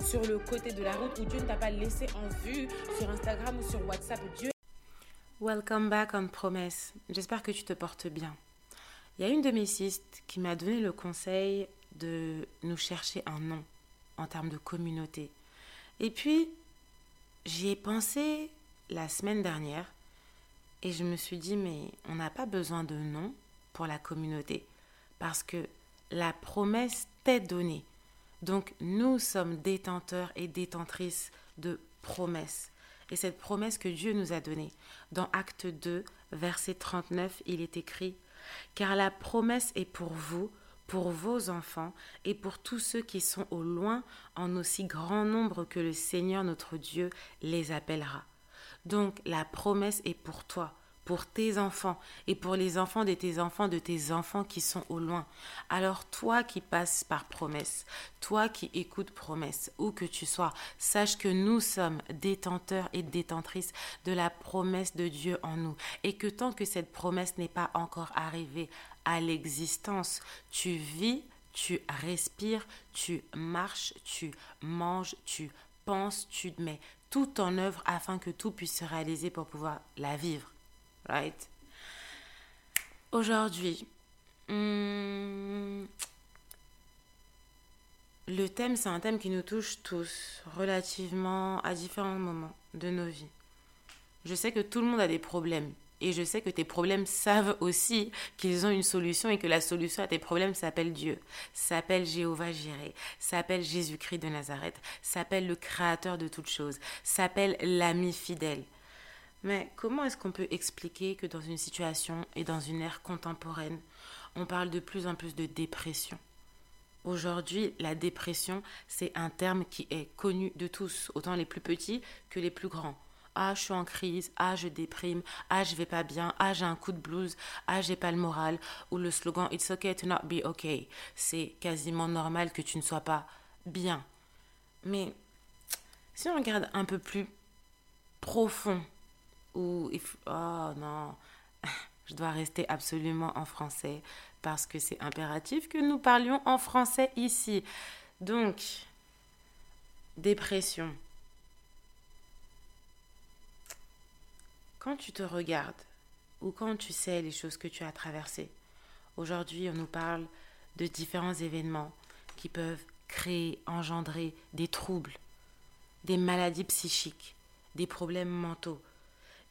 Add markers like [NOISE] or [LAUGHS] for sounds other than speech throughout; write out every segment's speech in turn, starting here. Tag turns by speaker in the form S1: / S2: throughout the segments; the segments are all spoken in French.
S1: sur le côté de la route ou Dieu ne t'a pas laissé en vue sur Instagram ou sur WhatsApp. Dieu
S2: Welcome back on Promesse. J'espère que tu te portes bien. Il y a une de mes cistes qui m'a donné le conseil de nous chercher un nom en termes de communauté. Et puis, j'y ai pensé la semaine dernière et je me suis dit, mais on n'a pas besoin de nom pour la communauté parce que la promesse t'est donnée. Donc nous sommes détenteurs et détentrices de promesses. Et cette promesse que Dieu nous a donnée, dans Acte 2, verset 39, il est écrit, Car la promesse est pour vous, pour vos enfants et pour tous ceux qui sont au loin, en aussi grand nombre que le Seigneur notre Dieu les appellera. Donc la promesse est pour toi, pour tes enfants et pour les enfants de tes enfants, de tes enfants qui sont au loin. Alors toi qui passes par promesse, toi qui écoutes promesse, où que tu sois, sache que nous sommes détenteurs et détentrices de la promesse de Dieu en nous et que tant que cette promesse n'est pas encore arrivée à l'existence, tu vis, tu respires, tu marches, tu manges, tu penses, tu mets tout en œuvre afin que tout puisse se réaliser pour pouvoir la vivre right? Aujourd'hui, hmm, le thème, c'est un thème qui nous touche tous, relativement à différents moments de nos vies. Je sais que tout le monde a des problèmes. Et je sais que tes problèmes savent aussi qu'ils ont une solution et que la solution à tes problèmes s'appelle Dieu, s'appelle Jéhovah Jireh, s'appelle Jésus-Christ de Nazareth, s'appelle le Créateur de toutes choses, s'appelle l'ami fidèle. Mais comment est-ce qu'on peut expliquer que dans une situation et dans une ère contemporaine, on parle de plus en plus de dépression? Aujourd'hui, la dépression, c'est un terme qui est connu de tous, autant les plus petits que les plus grands. Ah, je suis en crise, ah, je déprime, ah, je vais pas bien, ah, j'ai un coup de blues, ah, j'ai pas le moral, ou le slogan It's okay to not be okay. C'est quasiment normal que tu ne sois pas bien. Mais si on regarde un peu plus profond oh non, [LAUGHS] je dois rester absolument en français parce que c'est impératif que nous parlions en français ici. Donc, dépression. Quand tu te regardes ou quand tu sais les choses que tu as traversées, aujourd'hui on nous parle de différents événements qui peuvent créer, engendrer des troubles, des maladies psychiques, des problèmes mentaux,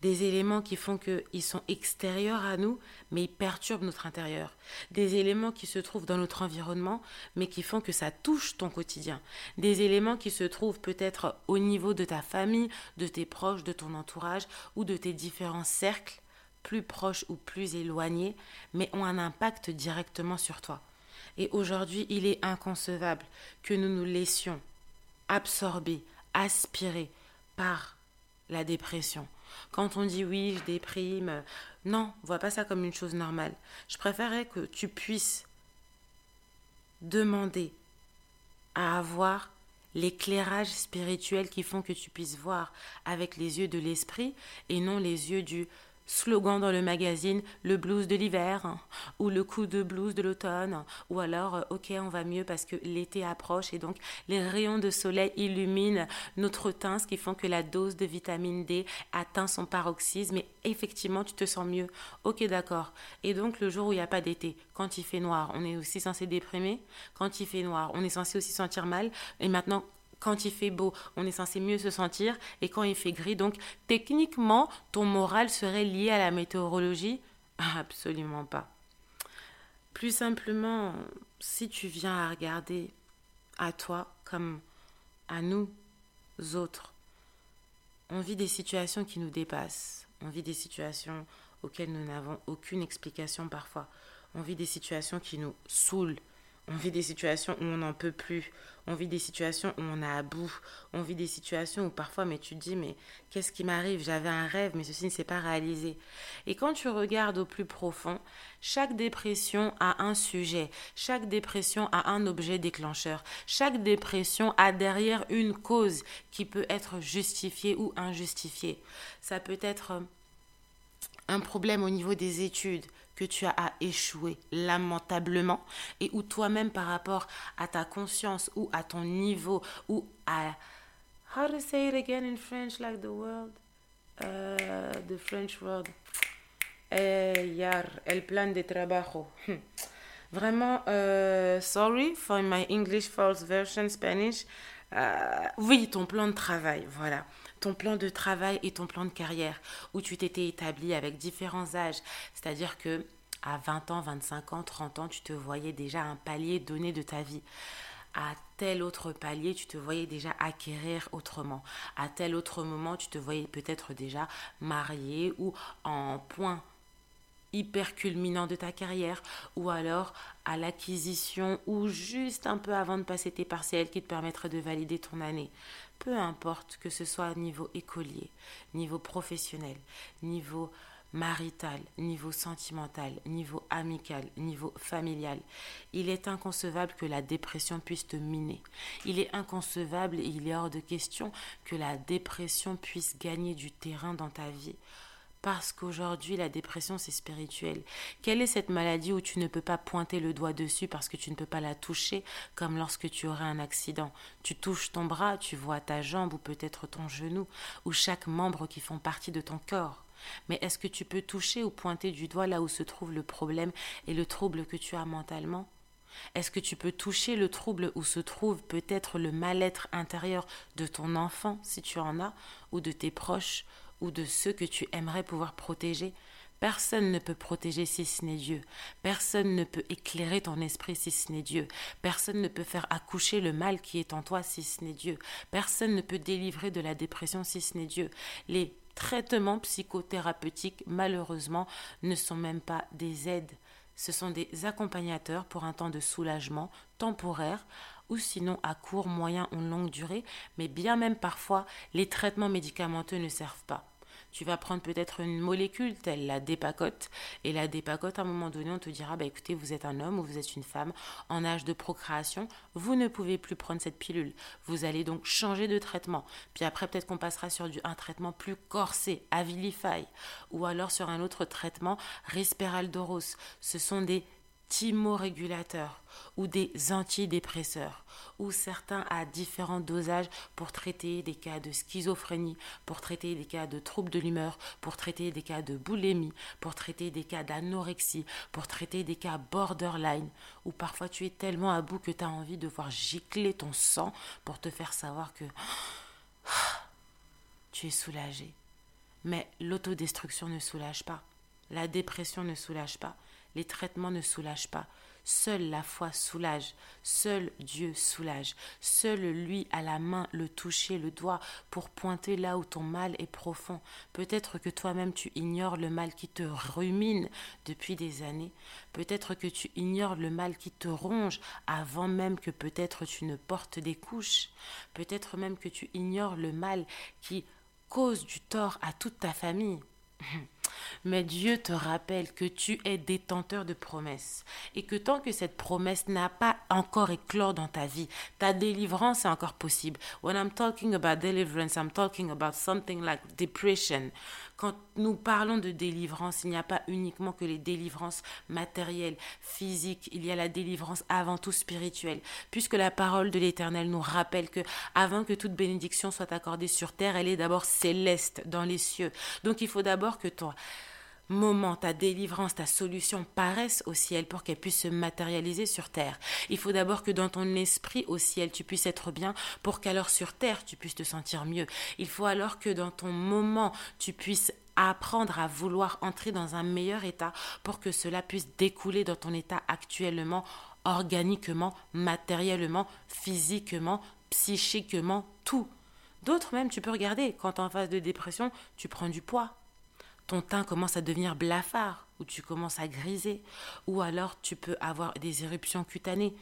S2: des éléments qui font qu'ils sont extérieurs à nous, mais ils perturbent notre intérieur, des éléments qui se trouvent dans notre environnement, mais qui font que ça touche ton quotidien, des éléments qui se trouvent peut-être au niveau de ta famille, de tes proches, de ton entourage ou de tes différents cercles, plus proches ou plus éloignés, mais ont un impact directement sur toi. Et aujourd'hui, il est inconcevable que nous nous laissions absorber, aspirer par la dépression quand on dit oui, je déprime, non, vois pas ça comme une chose normale. Je préférerais que tu puisses demander à avoir l'éclairage spirituel qui font que tu puisses voir avec les yeux de l'esprit et non les yeux du slogan dans le magazine le blues de l'hiver ou le coup de blues de l'automne ou alors euh, ok on va mieux parce que l'été approche et donc les rayons de soleil illuminent notre teint ce qui font que la dose de vitamine D atteint son paroxysme et effectivement tu te sens mieux. Ok d'accord. Et donc le jour où il n'y a pas d'été quand il fait noir on est aussi censé déprimer? Quand il fait noir on est censé aussi sentir mal? Et maintenant quand il fait beau, on est censé mieux se sentir, et quand il fait gris, donc techniquement, ton moral serait lié à la météorologie? Absolument pas. Plus simplement, si tu viens à regarder à toi comme à nous autres, on vit des situations qui nous dépassent, on vit des situations auxquelles nous n'avons aucune explication parfois, on vit des situations qui nous saoulent, On vit des situations où on n'en peut plus. On vit des situations où on est à bout. On vit des situations où parfois, mais tu te dis, mais qu'est-ce qui m'arrive? J'avais un rêve, mais ceci ne s'est pas réalisé. Et quand tu regardes au plus profond, chaque dépression a un sujet. Chaque dépression a un objet déclencheur. Chaque dépression a derrière une cause qui peut être justifiée ou injustifiée. Ça peut être un problème au niveau des études tu as à échouer lamentablement et où toi-même par rapport à ta conscience ou à ton niveau ou à how to say it again in French like the world uh, the French word eh, yar el plan de trabajo hmm. vraiment uh, sorry for my English false version Spanish. Uh, oui ton plan de travail voilà ton plan de travail et ton plan de carrière, où tu t'étais établi avec différents âges. C'est-à-dire que à 20 ans, 25 ans, 30 ans, tu te voyais déjà un palier donné de ta vie. À tel autre palier, tu te voyais déjà acquérir autrement. À tel autre moment, tu te voyais peut-être déjà marié ou en point hyper culminant de ta carrière ou alors à l'acquisition ou juste un peu avant de passer tes partiels qui te permettraient de valider ton année peu importe que ce soit niveau écolier, niveau professionnel, niveau marital, niveau sentimental, niveau amical, niveau familial. Il est inconcevable que la dépression puisse te miner. Il est inconcevable et il est hors de question que la dépression puisse gagner du terrain dans ta vie. Parce qu'aujourd'hui, la dépression, c'est spirituel. Quelle est cette maladie où tu ne peux pas pointer le doigt dessus parce que tu ne peux pas la toucher, comme lorsque tu aurais un accident? Tu touches ton bras, tu vois ta jambe ou peut-être ton genou, ou chaque membre qui font partie de ton corps. Mais est-ce que tu peux toucher ou pointer du doigt là où se trouve le problème et le trouble que tu as mentalement? Est-ce que tu peux toucher le trouble où se trouve peut-être le mal-être intérieur de ton enfant, si tu en as, ou de tes proches, ou de ceux que tu aimerais pouvoir protéger, Personne ne peut protéger si ce n'est Dieu. Personne ne peut éclairer ton esprit si ce n'est Dieu. Personne ne peut faire accoucher le mal qui est en toi si ce n'est Dieu. Personne ne peut délivrer de la dépression si ce n'est Dieu. Les traitements psychothérapeutiques, malheureusement, ne sont même pas des aides. Ce sont des accompagnateurs pour un temps de soulagement temporaire ou sinon à court, moyen ou longue durée, mais bien même parfois, les traitements médicamenteux ne servent pas. Tu vas prendre peut-être une molécule telle la dépacote et la dépacote à un moment donné on te dira bah écoutez vous êtes un homme ou vous êtes une femme en âge de procréation vous ne pouvez plus prendre cette pilule. Vous allez donc changer de traitement. Puis après peut-être qu'on passera sur du, un traitement plus corsé Avilify ou alors sur un autre traitement Risperdal-Doros ce sont des thymorégulateurs ou des antidépresseurs, ou certains à différents dosages pour traiter des cas de schizophrénie, pour traiter des cas de troubles de l'humeur, pour traiter des cas de boulimie, pour traiter des cas d'anorexie, pour traiter des cas borderline, ou parfois tu es tellement à bout que tu as envie de voir gicler ton sang pour te faire savoir que [SIGHS] tu es soulagé. Mais l'autodestruction ne soulage pas. La dépression ne soulage pas. Les traitements ne soulagent pas. Seule la foi soulage, seul Dieu soulage, seul lui a la main, le toucher, le doigt pour pointer là où ton mal est profond. Peut-être que toi-même tu ignores le mal qui te rumine depuis des années, peut-être que tu ignores le mal qui te ronge avant même que peut-être tu ne portes des couches, peut-être même que tu ignores le mal qui cause du tort à toute ta famille. [LAUGHS] Mais Dieu te rappelle que tu es détenteur de promesses et que tant que cette promesse n'a pas encore éclore dans ta vie, ta délivrance est encore possible. When I'm talking about deliverance, I'm talking about something like depression. Quand nous parlons de délivrance, il n'y a pas uniquement que les délivrances matérielles, physiques, il y a la délivrance avant tout spirituelle, puisque la parole de l'Éternel nous rappelle que avant que toute bénédiction soit accordée sur terre, elle est d'abord céleste dans les cieux. Donc il faut d'abord que toi moment, ta délivrance, ta solution paraissent au ciel pour qu'elle puisse se matérialiser sur terre. Il faut d'abord que dans ton esprit au ciel, tu puisses être bien pour qu'alors sur terre, tu puisses te sentir mieux. Il faut alors que dans ton moment, tu puisses apprendre à vouloir entrer dans un meilleur état pour que cela puisse découler dans ton état actuellement, organiquement, matériellement, physiquement, psychiquement, tout. D'autres même, tu peux regarder, quand en phase de dépression, tu prends du poids ton teint commence à devenir blafard, ou tu commences à griser, ou alors tu peux avoir des éruptions cutanées.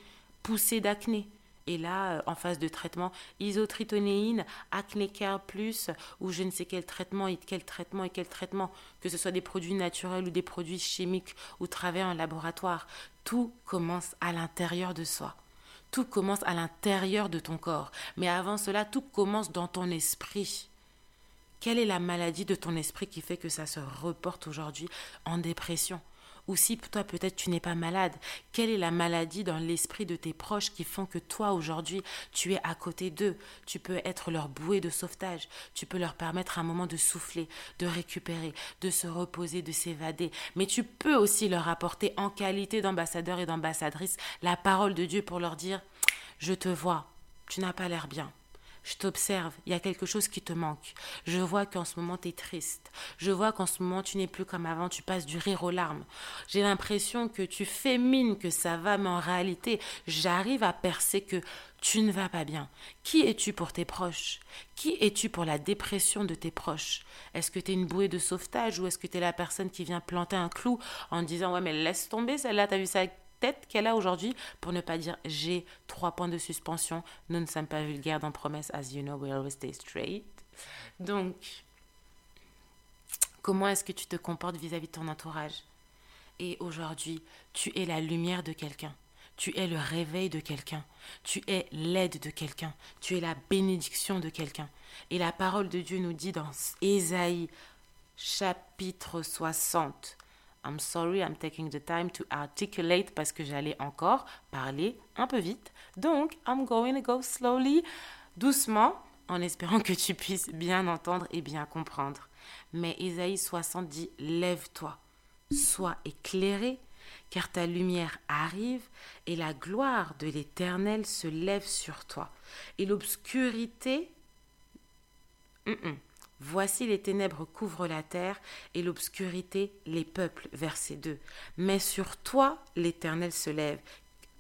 S2: poussée d'acné. Et là, euh, en phase de traitement, isotritonéine, acné care plus, ou je ne sais quel traitement et quel traitement et quel traitement, que ce soit des produits naturels ou des produits chimiques ou travailler en laboratoire, tout commence à l'intérieur de soi. Tout commence à l'intérieur de ton corps. Mais avant cela, tout commence dans ton esprit. Quelle est la maladie de ton esprit qui fait que ça se reporte aujourd'hui en dépression? Ou si toi peut-être tu n'es pas malade, quelle est la maladie dans l'esprit de tes proches qui font que toi aujourd'hui tu es à côté d'eux? Tu peux être leur bouée de sauvetage, tu peux leur permettre un moment de souffler, de récupérer, de se reposer, de s'évader, mais tu peux aussi leur apporter en qualité d'ambassadeur et d'ambassadrice la parole de Dieu pour leur dire je te vois, tu n'as pas l'air bien. Je t'observe, il y a quelque chose qui te manque. Je vois qu'en ce moment tu es triste. Je vois qu'en ce moment tu n'es plus comme avant, tu passes du rire aux larmes. J'ai l'impression que tu fais mine que ça va, mais en réalité, j'arrive à percer que tu ne vas pas bien. Qui es-tu pour tes proches? Qui es-tu pour la dépression de tes proches? Est-ce que tu es une bouée de sauvetage ou est-ce que tu es la personne qui vient planter un clou en disant Ouais, mais laisse tomber celle-là, t'as vu ça tête qu'elle a aujourd'hui pour ne pas dire j'ai trois points de suspension. Nous ne sommes pas vulgaires dans promesse, as you know, we always stay straight. Donc, comment est-ce que tu te comportes vis-à-vis de ton entourage? Et aujourd'hui, tu es la lumière de quelqu'un. Tu es le réveil de quelqu'un. Tu es l'aide de quelqu'un. Tu es la bénédiction de quelqu'un. Et la parole de Dieu nous dit dans Ésaïe chapitre 60, I'm sorry, I'm taking the time to articulate parce que j'allais encore parler un peu vite. Donc, I'm going to go slowly, doucement, en espérant que tu puisses bien entendre et bien comprendre. Mais Isaïe 60 dit Lève-toi, sois éclairé, car ta lumière arrive et la gloire de l'Éternel se lève sur toi. Et l'obscurité. Voici les ténèbres couvrent la terre et l'obscurité les peuples. Verset 2. Mais sur toi l'Éternel se lève.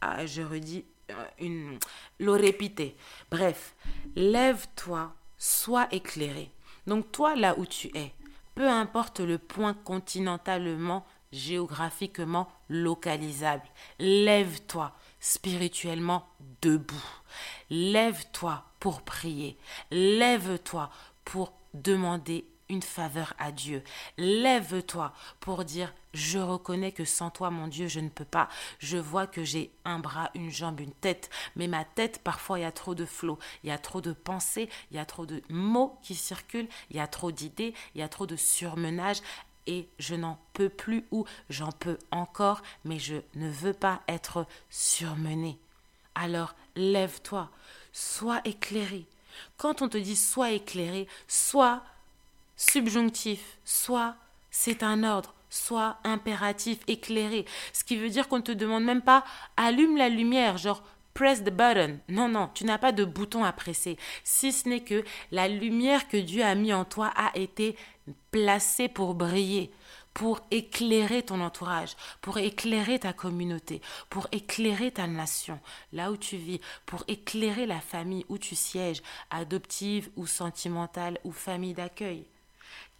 S2: Ah, je redis euh, une le répéter. Bref, lève-toi, sois éclairé. Donc toi là où tu es, peu importe le point continentalement, géographiquement localisable, lève-toi spirituellement debout. Lève-toi pour prier. Lève-toi pour demander une faveur à Dieu. Lève-toi pour dire je reconnais que sans toi, mon Dieu, je ne peux pas. Je vois que j'ai un bras, une jambe, une tête, mais ma tête, parfois, il y a trop de flots, il y a trop de pensées, il y a trop de mots qui circulent, il y a trop d'idées, il y a trop de surmenage et je n'en peux plus ou j'en peux encore, mais je ne veux pas être surmené. Alors, lève-toi, sois éclairé, quand on te dit sois éclairé, soit subjonctif, soit c'est un ordre, soit impératif, éclairé. Ce qui veut dire qu'on ne te demande même pas allume la lumière, genre press the button. Non, non, tu n'as pas de bouton à presser. Si ce n'est que la lumière que Dieu a mis en toi a été placée pour briller pour éclairer ton entourage, pour éclairer ta communauté, pour éclairer ta nation, là où tu vis, pour éclairer la famille où tu sièges, adoptive ou sentimentale ou famille d'accueil.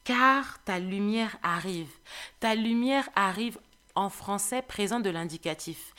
S2: Car ta lumière arrive. Ta lumière arrive en français présent de l'indicatif.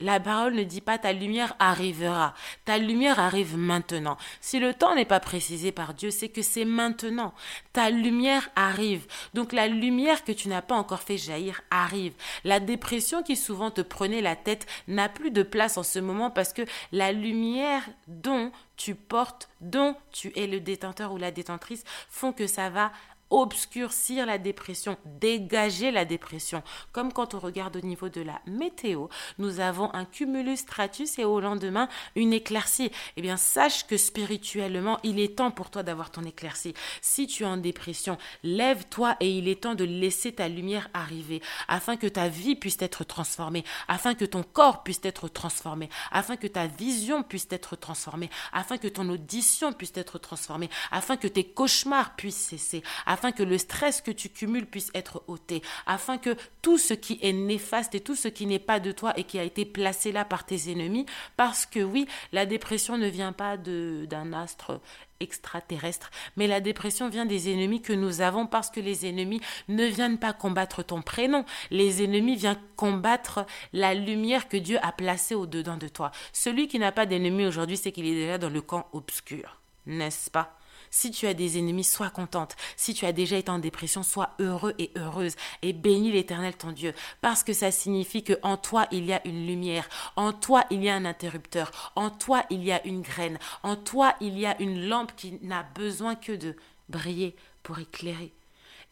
S2: La parole ne dit pas ta lumière arrivera. Ta lumière arrive maintenant. Si le temps n'est pas précisé par Dieu, c'est que c'est maintenant. Ta lumière arrive. Donc la lumière que tu n'as pas encore fait jaillir arrive. La dépression qui souvent te prenait la tête n'a plus de place en ce moment parce que la lumière dont tu portes, dont tu es le détenteur ou la détentrice, font que ça va obscurcir la dépression, dégager la dépression. Comme quand on regarde au niveau de la météo, nous avons un cumulus stratus et au lendemain une éclaircie. Eh bien, sache que spirituellement, il est temps pour toi d'avoir ton éclaircie. Si tu es en dépression, lève-toi et il est temps de laisser ta lumière arriver afin que ta vie puisse être transformée, afin que ton corps puisse être transformé, afin que ta vision puisse être transformée, afin que ton audition puisse être transformée, afin que tes cauchemars puissent cesser, afin que le stress que tu cumules puisse être ôté, afin que tout ce qui est néfaste et tout ce qui n'est pas de toi et qui a été placé là par tes ennemis, parce que oui, la dépression ne vient pas d'un astre extraterrestre, mais la dépression vient des ennemis que nous avons parce que les ennemis ne viennent pas combattre ton prénom, les ennemis viennent combattre la lumière que Dieu a placée au-dedans de toi. Celui qui n'a pas d'ennemi aujourd'hui, c'est qu'il est déjà dans le camp obscur, n'est-ce pas? Si tu as des ennemis, sois contente. Si tu as déjà été en dépression, sois heureux et heureuse. Et bénis l'Éternel ton Dieu. Parce que ça signifie que en toi il y a une lumière, en toi il y a un interrupteur, en toi il y a une graine, en toi il y a une lampe qui n'a besoin que de briller pour éclairer.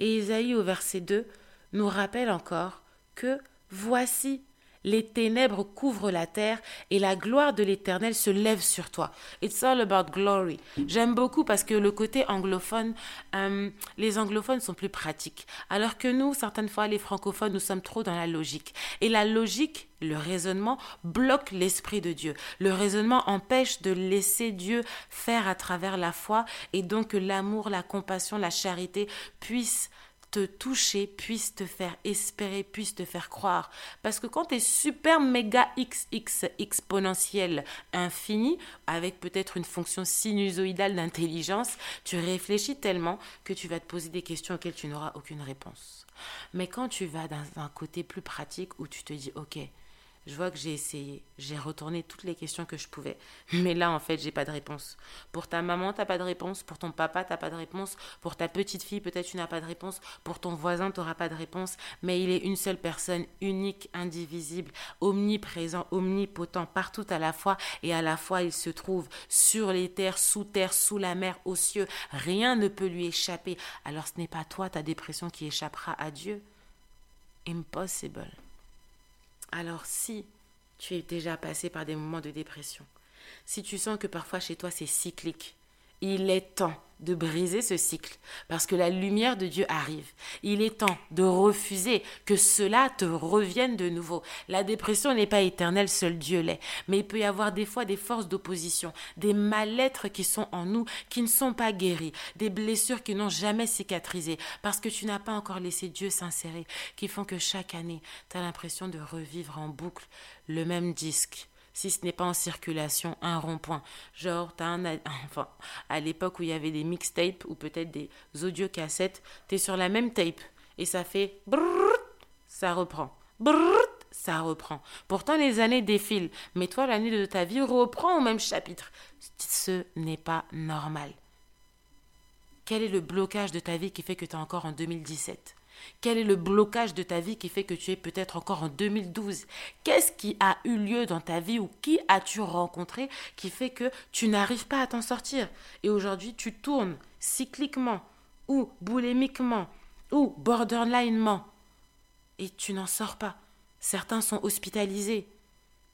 S2: Et Isaïe au verset 2 nous rappelle encore que voici les ténèbres couvrent la terre et la gloire de l'Éternel se lève sur toi. It's all about glory. J'aime beaucoup parce que le côté anglophone, euh, les anglophones sont plus pratiques. Alors que nous, certaines fois, les francophones, nous sommes trop dans la logique. Et la logique, le raisonnement, bloque l'Esprit de Dieu. Le raisonnement empêche de laisser Dieu faire à travers la foi et donc que l'amour, la compassion, la charité puissent te toucher, puisse te faire espérer, puisse te faire croire. Parce que quand tu es super méga XX exponentiel infini, avec peut-être une fonction sinusoïdale d'intelligence, tu réfléchis tellement que tu vas te poser des questions auxquelles tu n'auras aucune réponse. Mais quand tu vas dans un côté plus pratique où tu te dis, ok, je vois que j'ai essayé, j'ai retourné toutes les questions que je pouvais. Mais là, en fait, j'ai pas de réponse. Pour ta maman, t'as pas de réponse. Pour ton papa, t'as pas de réponse. Pour ta petite fille, peut-être tu n'as pas de réponse. Pour ton voisin, tu n'auras pas de réponse. Mais il est une seule personne, unique, indivisible, omniprésent, omnipotent, partout à la fois. Et à la fois, il se trouve sur les terres, sous terre, sous la mer, aux cieux. Rien ne peut lui échapper. Alors ce n'est pas toi, ta dépression, qui échappera à Dieu. Impossible. Alors si tu es déjà passé par des moments de dépression, si tu sens que parfois chez toi c'est cyclique, il est temps de briser ce cycle parce que la lumière de Dieu arrive. Il est temps de refuser que cela te revienne de nouveau. La dépression n'est pas éternelle, seul Dieu l'est. Mais il peut y avoir des fois des forces d'opposition, des mal-être qui sont en nous, qui ne sont pas guéris, des blessures qui n'ont jamais cicatrisé parce que tu n'as pas encore laissé Dieu s'insérer, qui font que chaque année, tu as l'impression de revivre en boucle le même disque si ce n'est pas en circulation, un rond-point. Genre, as un, [LAUGHS] enfin, à l'époque où il y avait des mixtapes ou peut-être des audiocassettes, tu es sur la même tape et ça fait brrrt, ça reprend. Ça reprend. Pourtant, les années défilent, mais toi, l'année de ta vie reprend au même chapitre. Ce n'est pas normal. Quel est le blocage de ta vie qui fait que tu es encore en 2017 quel est le blocage de ta vie qui fait que tu es peut-être encore en 2012 Qu'est-ce qui a eu lieu dans ta vie ou qui as-tu rencontré qui fait que tu n'arrives pas à t'en sortir? Et aujourd'hui, tu tournes cycliquement ou boulémiquement ou borderlinement et tu n'en sors pas. Certains sont hospitalisés,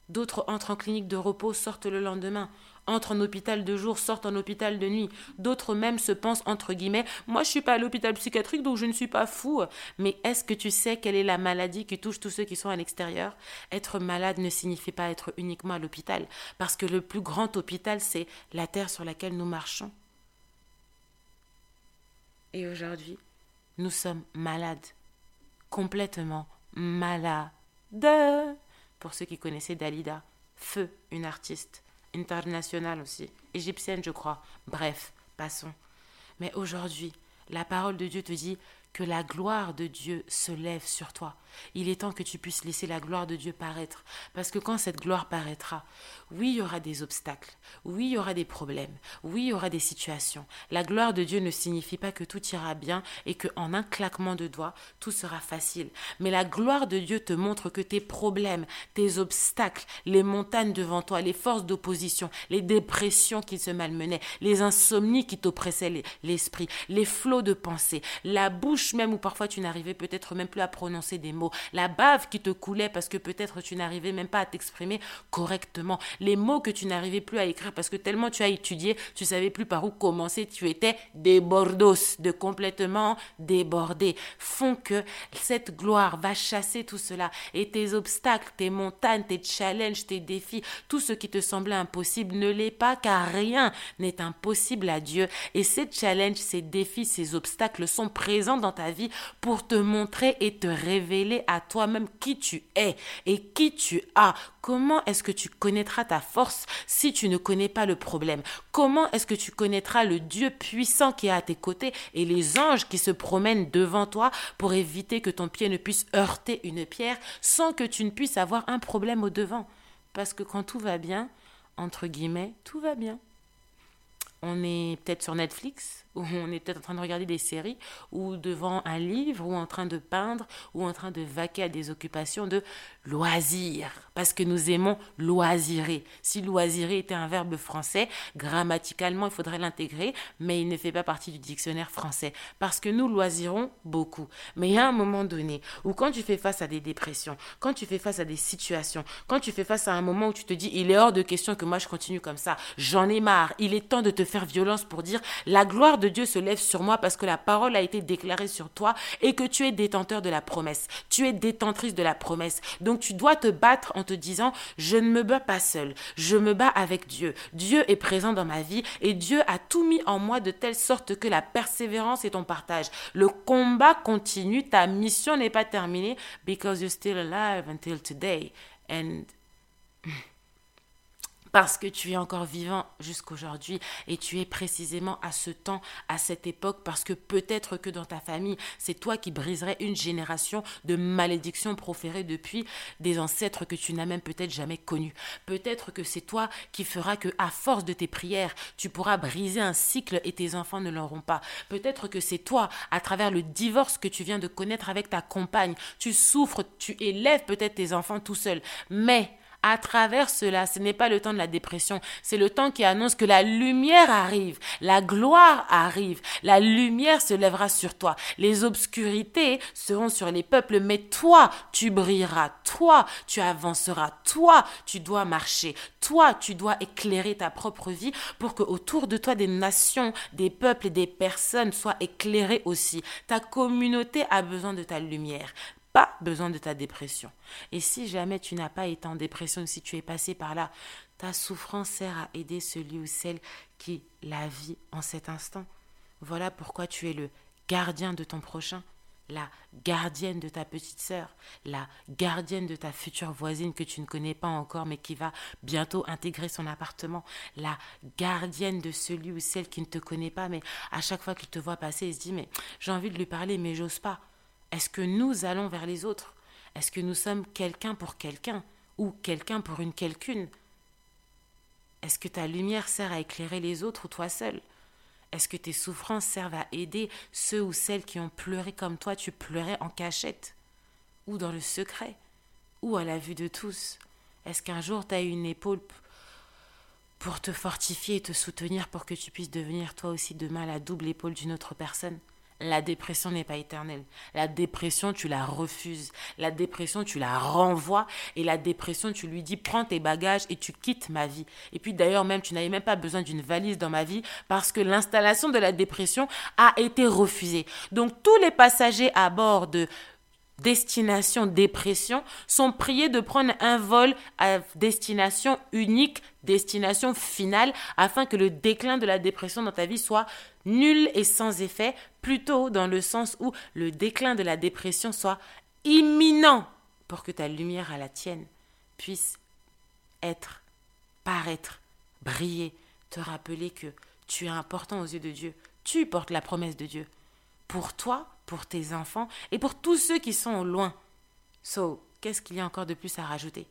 S2: d'autres entrent en clinique de repos, sortent le lendemain entrent en hôpital de jour, sortent en hôpital de nuit. D'autres même se pensent entre guillemets Moi, je suis pas à l'hôpital psychiatrique, donc je ne suis pas fou. Mais est-ce que tu sais quelle est la maladie qui touche tous ceux qui sont à l'extérieur? Être malade ne signifie pas être uniquement à l'hôpital, parce que le plus grand hôpital, c'est la terre sur laquelle nous marchons. Et aujourd'hui, nous sommes malades, complètement malades. Pour ceux qui connaissaient Dalida, Feu, une artiste internationale aussi, égyptienne je crois. Bref, passons. Mais aujourd'hui, la parole de Dieu te dit que la gloire de Dieu se lève sur toi. Il est temps que tu puisses laisser la gloire de Dieu paraître. Parce que quand cette gloire paraîtra, oui, il y aura des obstacles, oui, il y aura des problèmes, oui, il y aura des situations. La gloire de Dieu ne signifie pas que tout ira bien et que en un claquement de doigts, tout sera facile. Mais la gloire de Dieu te montre que tes problèmes, tes obstacles, les montagnes devant toi, les forces d'opposition, les dépressions qui se malmenaient, les insomnies qui t'oppressaient l'esprit, les flots de pensée, la bouche bouche même où parfois tu n'arrivais peut-être même plus à prononcer des mots, la bave qui te coulait parce que peut-être tu n'arrivais même pas à t'exprimer correctement, les mots que tu n'arrivais plus à écrire parce que tellement tu as étudié, tu savais plus par où commencer, tu étais débordos, de complètement débordé, font que cette gloire va chasser tout cela. Et tes obstacles, tes montagnes, tes challenges, tes défis, tout ce qui te semblait impossible ne l'est pas car rien n'est impossible à Dieu. Et ces challenges, ces défis, ces obstacles sont présents dans ta vie pour te montrer et te révéler à toi-même qui tu es et qui tu as. Comment est-ce que tu connaîtras ta force si tu ne connais pas le problème? Comment est-ce que tu connaîtras le Dieu puissant qui est à tes côtés et les anges qui se promènent devant toi pour éviter que ton pied ne puisse heurter une pierre sans que tu ne puisses avoir un problème au devant? Parce que quand tout va bien, entre guillemets, tout va bien. On est peut-être sur Netflix, où on est peut-être en train de regarder des séries, ou devant un livre, ou en train de peindre, ou en train de vaquer à des occupations de loisirs, parce que nous aimons loisirer. Si loisirer était un verbe français, grammaticalement, il faudrait l'intégrer, mais il ne fait pas partie du dictionnaire français, parce que nous loisirons beaucoup. Mais a un moment donné où quand tu fais face à des dépressions, quand tu fais face à des situations, quand tu fais face à un moment où tu te dis, il est hors de question que moi je continue comme ça, j'en ai marre, il est temps de te faire violence pour dire, la gloire de Dieu se lève sur moi parce que la parole a été déclarée sur toi et que tu es détenteur de la promesse. Tu es détentrice de la promesse. Donc tu dois te battre en te disant, je ne me bats pas seul, je me bats avec Dieu. Dieu est présent dans ma vie et Dieu a tout mis en moi de telle sorte que la persévérance est ton partage. Le combat continue, ta mission n'est pas terminée because you're still alive until today. And parce que tu es encore vivant jusqu'aujourd'hui et tu es précisément à ce temps, à cette époque, parce que peut-être que dans ta famille, c'est toi qui briserais une génération de malédictions proférées depuis des ancêtres que tu n'as même peut-être jamais connus. Peut-être que c'est toi qui feras que, à force de tes prières, tu pourras briser un cycle et tes enfants ne l'auront pas. Peut-être que c'est toi, à travers le divorce que tu viens de connaître avec ta compagne, tu souffres, tu élèves peut-être tes enfants tout seul, mais à travers cela, ce n'est pas le temps de la dépression, c'est le temps qui annonce que la lumière arrive, la gloire arrive, la lumière se lèvera sur toi, les obscurités seront sur les peuples, mais toi, tu brilleras, toi, tu avanceras, toi, tu dois marcher, toi, tu dois éclairer ta propre vie pour que autour de toi des nations, des peuples et des personnes soient éclairées aussi. Ta communauté a besoin de ta lumière pas besoin de ta dépression. Et si jamais tu n'as pas été en dépression, si tu es passé par là, ta souffrance sert à aider celui ou celle qui la vit en cet instant. Voilà pourquoi tu es le gardien de ton prochain, la gardienne de ta petite sœur, la gardienne de ta future voisine que tu ne connais pas encore mais qui va bientôt intégrer son appartement, la gardienne de celui ou celle qui ne te connaît pas mais à chaque fois qu'il te voit passer, il se dit mais j'ai envie de lui parler mais j'ose pas. Est-ce que nous allons vers les autres? Est-ce que nous sommes quelqu'un pour quelqu'un ou quelqu'un pour une quelqu'une? Est-ce que ta lumière sert à éclairer les autres ou toi seul? Est-ce que tes souffrances servent à aider ceux ou celles qui ont pleuré comme toi, tu pleurais en cachette Ou dans le secret Ou à la vue de tous. Est-ce qu'un jour tu as eu une épaule pour te fortifier et te soutenir pour que tu puisses devenir toi aussi demain la double épaule d'une autre personne? La dépression n'est pas éternelle. La dépression, tu la refuses. La dépression, tu la renvoies. Et la dépression, tu lui dis, prends tes bagages et tu quittes ma vie. Et puis d'ailleurs, même, tu n'avais même pas besoin d'une valise dans ma vie parce que l'installation de la dépression a été refusée. Donc tous les passagers à bord de destination dépression sont priés de prendre un vol à destination unique, destination finale, afin que le déclin de la dépression dans ta vie soit nul et sans effet, plutôt dans le sens où le déclin de la dépression soit imminent pour que ta lumière à la tienne puisse être, paraître, briller, te rappeler que tu es important aux yeux de Dieu, tu portes la promesse de Dieu. Pour toi, pour tes enfants et pour tous ceux qui sont au loin. So, qu'est-ce qu'il y a encore de plus à rajouter?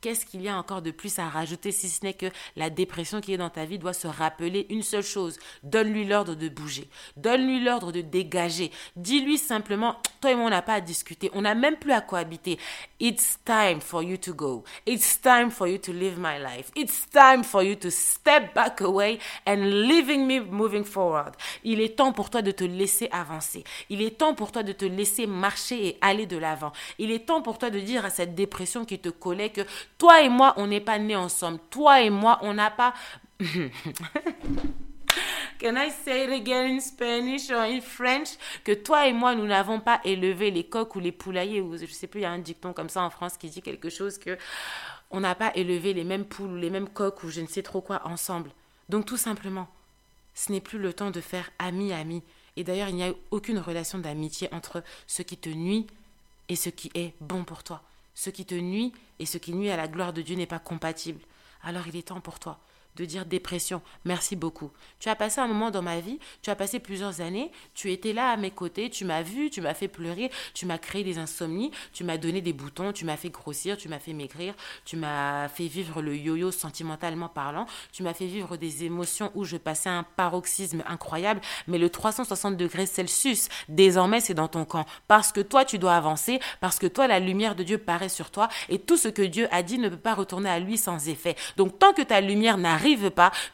S2: Qu'est-ce qu'il y a encore de plus à rajouter si ce n'est que la dépression qui est dans ta vie doit se rappeler une seule chose. Donne-lui l'ordre de bouger. Donne-lui l'ordre de dégager. Dis-lui simplement, toi et moi, on n'a pas à discuter. On n'a même plus à cohabiter. It's time for you to go. It's time for you to live my life. It's time for you to step back away and leaving me moving forward. Il est temps pour toi de te laisser avancer. Il est temps pour toi de te laisser marcher et aller de l'avant. Il est temps pour toi de dire à cette dépression qui te collait que toi et moi, on n'est pas nés ensemble. Toi et moi, on n'a pas... [LAUGHS] Can I say it again in Spanish or in French? Que toi et moi, nous n'avons pas élevé les coqs ou les poulaillers, ou je sais plus, il y a un dicton comme ça en France qui dit quelque chose que on n'a pas élevé les mêmes poules ou les mêmes coqs ou je ne sais trop quoi ensemble. Donc tout simplement, ce n'est plus le temps de faire ami-ami. Et d'ailleurs, il n'y a aucune relation d'amitié entre ce qui te nuit et ce qui est bon pour toi. Ce qui te nuit et ce qui nuit à la gloire de Dieu n'est pas compatible. Alors il est temps pour toi de dire dépression. Merci beaucoup. Tu as passé un moment dans ma vie, tu as passé plusieurs années, tu étais là à mes côtés, tu m'as vu, tu m'as fait pleurer, tu m'as créé des insomnies, tu m'as donné des boutons, tu m'as fait grossir, tu m'as fait maigrir, tu m'as fait vivre le yo-yo sentimentalement parlant, tu m'as fait vivre des émotions où je passais un paroxysme incroyable, mais le 360 degrés Celsius, désormais c'est dans ton camp, parce que toi tu dois avancer, parce que toi la lumière de Dieu paraît sur toi, et tout ce que Dieu a dit ne peut pas retourner à lui sans effet. Donc tant que ta lumière n'arrive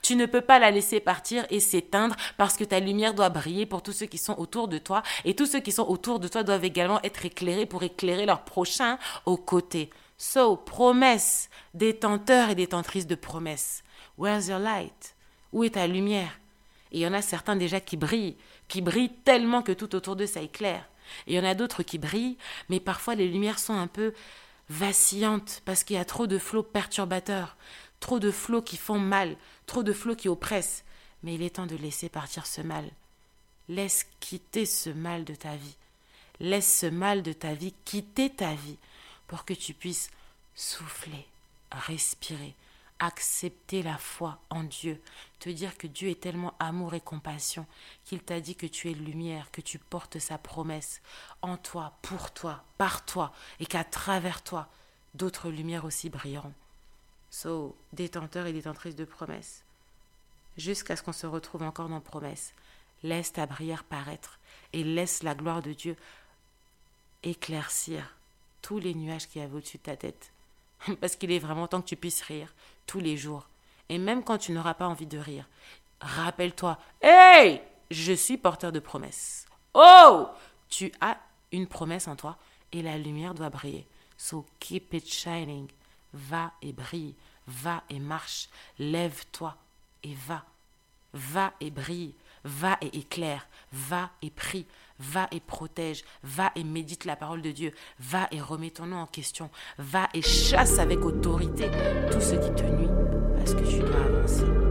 S2: tu ne peux pas la laisser partir et s'éteindre parce que ta lumière doit briller pour tous ceux qui sont autour de toi et tous ceux qui sont autour de toi doivent également être éclairés pour éclairer leurs prochains aux côtés. So, promesse, détenteur et détentrice de promesses. Where's your light? Où est ta lumière? Et il y en a certains déjà qui brillent, qui brillent tellement que tout autour d'eux ça éclaire. Et il y en a d'autres qui brillent, mais parfois les lumières sont un peu vacillantes parce qu'il y a trop de flots perturbateurs trop de flots qui font mal, trop de flots qui oppressent. Mais il est temps de laisser partir ce mal. Laisse quitter ce mal de ta vie. Laisse ce mal de ta vie quitter ta vie pour que tu puisses souffler, respirer, accepter la foi en Dieu, te dire que Dieu est tellement amour et compassion qu'il t'a dit que tu es lumière, que tu portes sa promesse en toi, pour toi, par toi, et qu'à travers toi, d'autres lumières aussi brilleront. So, détenteur et détentrice de promesses. Jusqu'à ce qu'on se retrouve encore dans promesses. Laisse ta prière paraître et laisse la gloire de Dieu éclaircir tous les nuages qui avaient au-dessus de ta tête. [LAUGHS] Parce qu'il est vraiment temps que tu puisses rire tous les jours. Et même quand tu n'auras pas envie de rire, rappelle-toi, hey, je suis porteur de promesses. Oh, tu as une promesse en toi et la lumière doit briller. So keep it shining va et brille, va et marche, lève-toi et va, va et brille, va et éclaire, va et prie, va et protège, va et médite la parole de Dieu, va et remets ton nom en question, va et chasse avec autorité tout ce qui te nuit, parce que tu dois avancer.